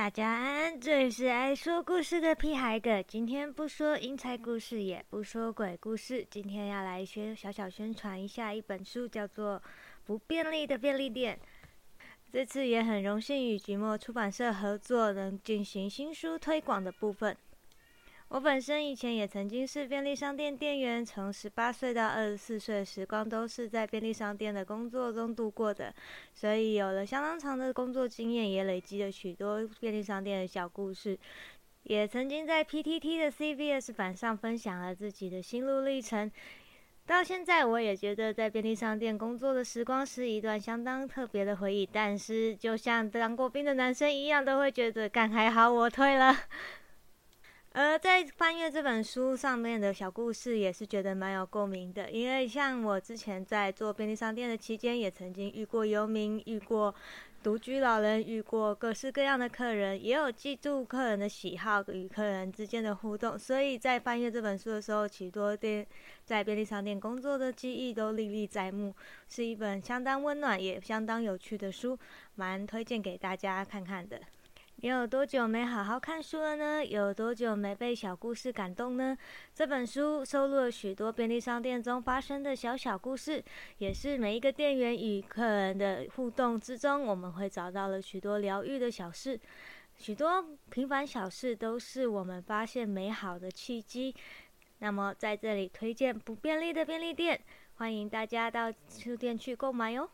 大家安安，这里是爱说故事的屁孩哥。今天不说英才故事，也不说鬼故事，今天要来宣小小宣传一下一本书，叫做《不便利的便利店》。这次也很荣幸与橘墨出版社合作，能进行新书推广的部分。我本身以前也曾经是便利商店店员，从十八岁到二十四岁时光都是在便利商店的工作中度过的，所以有了相当长的工作经验，也累积了许多便利商店的小故事。也曾经在 PTT 的 CVS 版上分享了自己的心路历程。到现在，我也觉得在便利商店工作的时光是一段相当特别的回忆。但是，就像当过兵的男生一样，都会觉得干还好我退了。而在翻阅这本书上面的小故事，也是觉得蛮有共鸣的。因为像我之前在做便利商店的期间，也曾经遇过游民，遇过独居老人，遇过各式各样的客人，也有记住客人的喜好与客人之间的互动。所以在翻阅这本书的时候，许多店在便利商店工作的记忆都历历在目，是一本相当温暖也相当有趣的书，蛮推荐给大家看看的。你有多久没好好看书了呢？有多久没被小故事感动呢？这本书收录了许多便利商店中发生的小小故事，也是每一个店员与客人的互动之中，我们会找到了许多疗愈的小事。许多平凡小事都是我们发现美好的契机。那么在这里推荐不便利的便利店，欢迎大家到书店去购买哟。